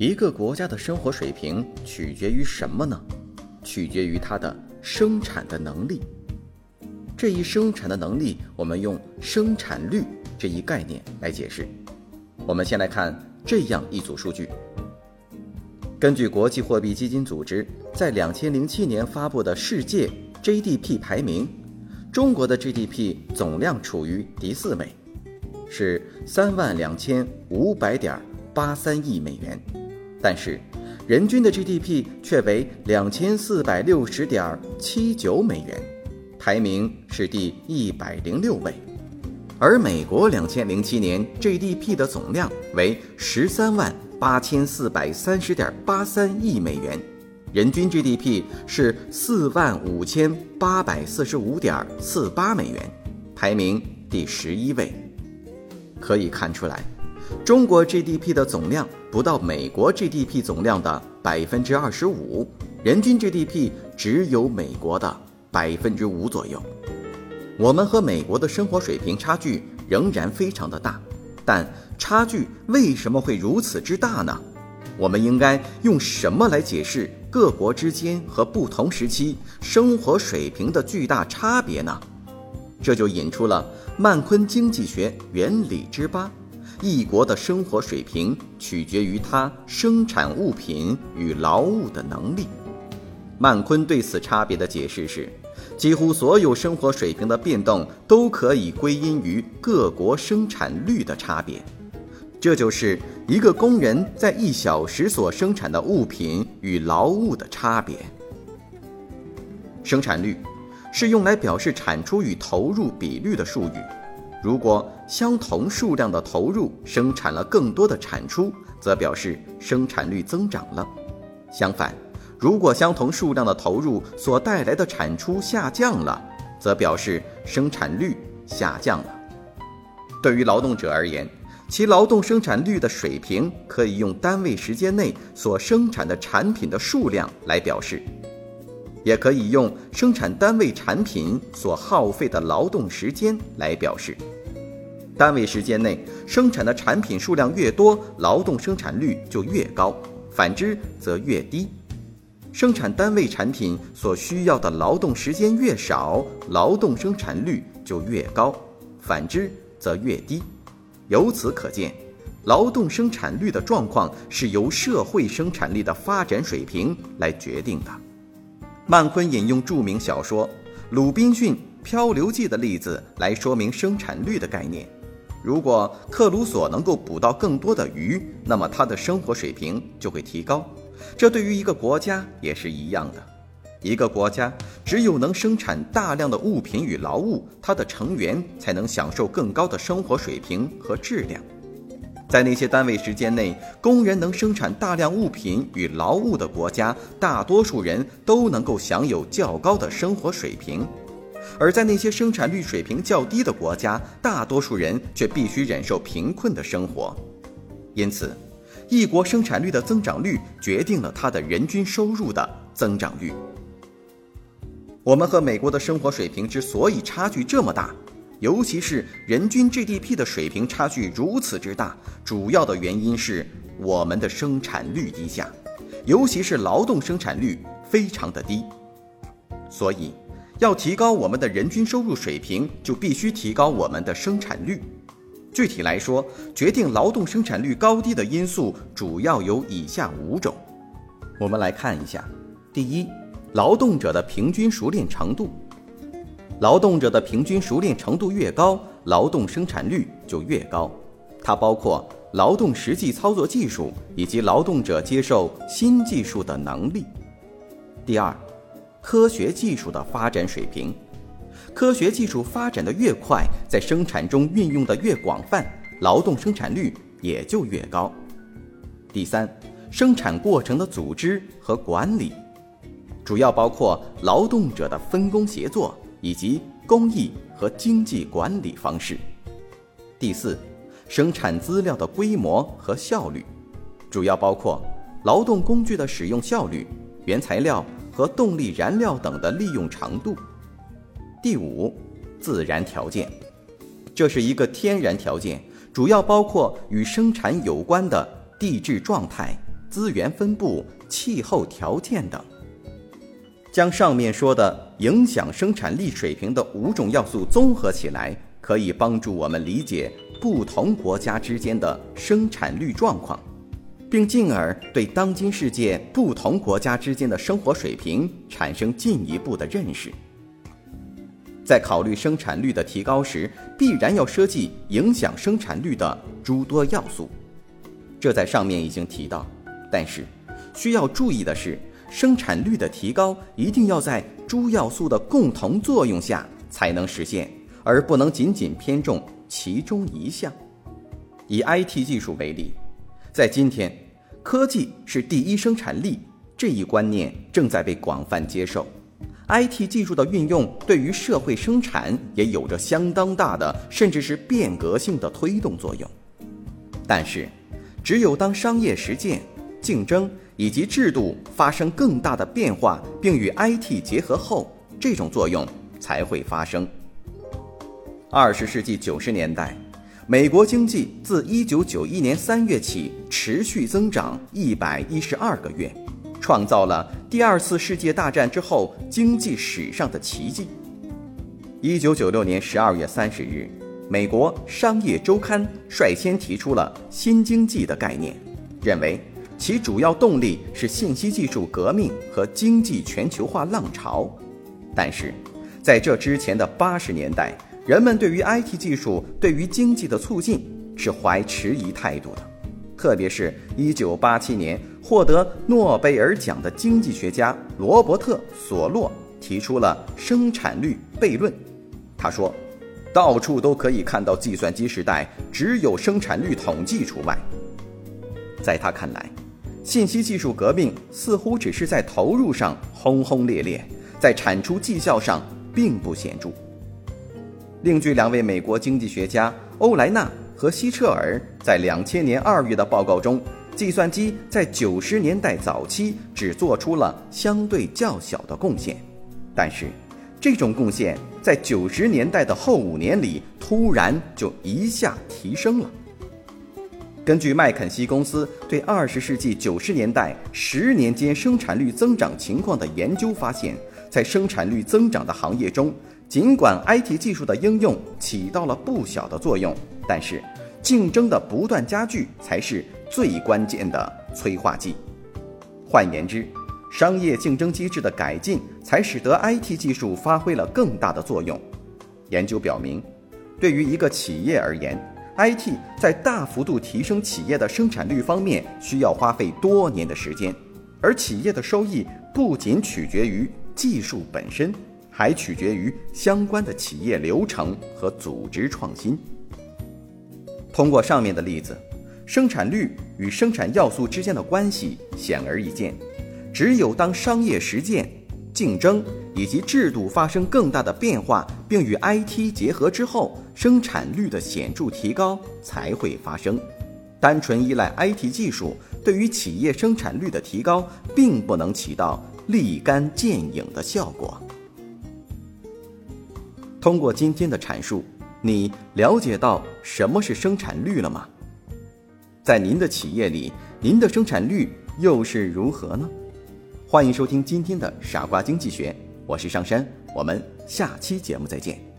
一个国家的生活水平取决于什么呢？取决于它的生产的能力。这一生产的能力，我们用生产率这一概念来解释。我们先来看这样一组数据。根据国际货币基金组织在两千零七年发布的世界 GDP 排名，中国的 GDP 总量处于第四位，是三万两千五百点八三亿美元。但是，人均的 GDP 却为两千四百六十点七九美元，排名是第一百零六位。而美国两千零七年 GDP 的总量为十三万八千四百三十点八三亿美元，人均 GDP 是四万五千八百四十五点四八美元，排名第十一位。可以看出来。中国 GDP 的总量不到美国 GDP 总量的百分之二十五，人均 GDP 只有美国的百分之五左右。我们和美国的生活水平差距仍然非常的大，但差距为什么会如此之大呢？我们应该用什么来解释各国之间和不同时期生活水平的巨大差别呢？这就引出了曼昆经济学原理之八。一国的生活水平取决于它生产物品与劳务的能力。曼昆对此差别的解释是：几乎所有生活水平的变动都可以归因于各国生产率的差别。这就是一个工人在一小时所生产的物品与劳务的差别。生产率是用来表示产出与投入比率的术语。如果相同数量的投入生产了更多的产出，则表示生产率增长了；相反，如果相同数量的投入所带来的产出下降了，则表示生产率下降了。对于劳动者而言，其劳动生产率的水平可以用单位时间内所生产的产品的数量来表示，也可以用生产单位产品所耗费的劳动时间来表示。单位时间内生产的产品数量越多，劳动生产率就越高；反之则越低。生产单位产品所需要的劳动时间越少，劳动生产率就越高；反之则越低。由此可见，劳动生产率的状况是由社会生产力的发展水平来决定的。曼昆引用著名小说《鲁滨逊漂流记》的例子来说明生产率的概念。如果克鲁索能够捕到更多的鱼，那么他的生活水平就会提高。这对于一个国家也是一样的。一个国家只有能生产大量的物品与劳务，它的成员才能享受更高的生活水平和质量。在那些单位时间内，工人能生产大量物品与劳务的国家，大多数人都能够享有较高的生活水平。而在那些生产率水平较低的国家，大多数人却必须忍受贫困的生活。因此，一国生产率的增长率决定了它的人均收入的增长率。我们和美国的生活水平之所以差距这么大，尤其是人均 GDP 的水平差距如此之大，主要的原因是我们的生产率低下，尤其是劳动生产率非常的低。所以。要提高我们的人均收入水平，就必须提高我们的生产率。具体来说，决定劳动生产率高低的因素主要有以下五种。我们来看一下：第一，劳动者的平均熟练程度。劳动者的平均熟练程度越高，劳动生产率就越高。它包括劳动实际操作技术以及劳动者接受新技术的能力。第二。科学技术的发展水平，科学技术发展的越快，在生产中运用的越广泛，劳动生产率也就越高。第三，生产过程的组织和管理，主要包括劳动者的分工协作以及工艺和经济管理方式。第四，生产资料的规模和效率，主要包括劳动工具的使用效率、原材料和动力燃料等的利用长度。第五，自然条件，这是一个天然条件，主要包括与生产有关的地质状态、资源分布、气候条件等。将上面说的影响生产力水平的五种要素综合起来，可以帮助我们理解不同国家之间的生产率状况，并进而对当今世界不同国家之间的生活水平产生进一步的认识。在考虑生产率的提高时，必然要涉及影响生产率的诸多要素，这在上面已经提到。但是，需要注意的是，生产率的提高一定要在诸要素的共同作用下才能实现，而不能仅仅偏重其中一项。以 IT 技术为例，在今天，科技是第一生产力这一观念正在被广泛接受。IT 技术的运用对于社会生产也有着相当大的，甚至是变革性的推动作用。但是，只有当商业实践、竞争以及制度发生更大的变化，并与 IT 结合后，这种作用才会发生。二十世纪九十年代，美国经济自一九九一年三月起持续增长一百一十二个月。创造了第二次世界大战之后经济史上的奇迹。一九九六年十二月三十日，美国商业周刊率先提出了“新经济”的概念，认为其主要动力是信息技术革命和经济全球化浪潮。但是，在这之前的八十年代，人们对于 IT 技术对于经济的促进是怀迟疑态度的。特别是1987年获得诺贝尔奖的经济学家罗伯特·索洛提出了生产率悖论。他说：“到处都可以看到计算机时代，只有生产率统计除外。”在他看来，信息技术革命似乎只是在投入上轰轰烈烈，在产出绩效上并不显著。另据两位美国经济学家欧莱纳。和希彻尔在两千年二月的报告中，计算机在九十年代早期只做出了相对较小的贡献，但是这种贡献在九十年代的后五年里突然就一下提升了。根据麦肯锡公司对二十世纪九十年代十年间生产率增长情况的研究发现，在生产率增长的行业中，尽管 IT 技术的应用起到了不小的作用。但是，竞争的不断加剧才是最关键的催化剂。换言之，商业竞争机制的改进才使得 IT 技术发挥了更大的作用。研究表明，对于一个企业而言，IT 在大幅度提升企业的生产率方面需要花费多年的时间，而企业的收益不仅取决于技术本身，还取决于相关的企业流程和组织创新。通过上面的例子，生产率与生产要素之间的关系显而易见。只有当商业实践、竞争以及制度发生更大的变化，并与 IT 结合之后，生产率的显著提高才会发生。单纯依赖 IT 技术，对于企业生产率的提高，并不能起到立竿见影的效果。通过今天的阐述。你了解到什么是生产率了吗？在您的企业里，您的生产率又是如何呢？欢迎收听今天的《傻瓜经济学》，我是上山，我们下期节目再见。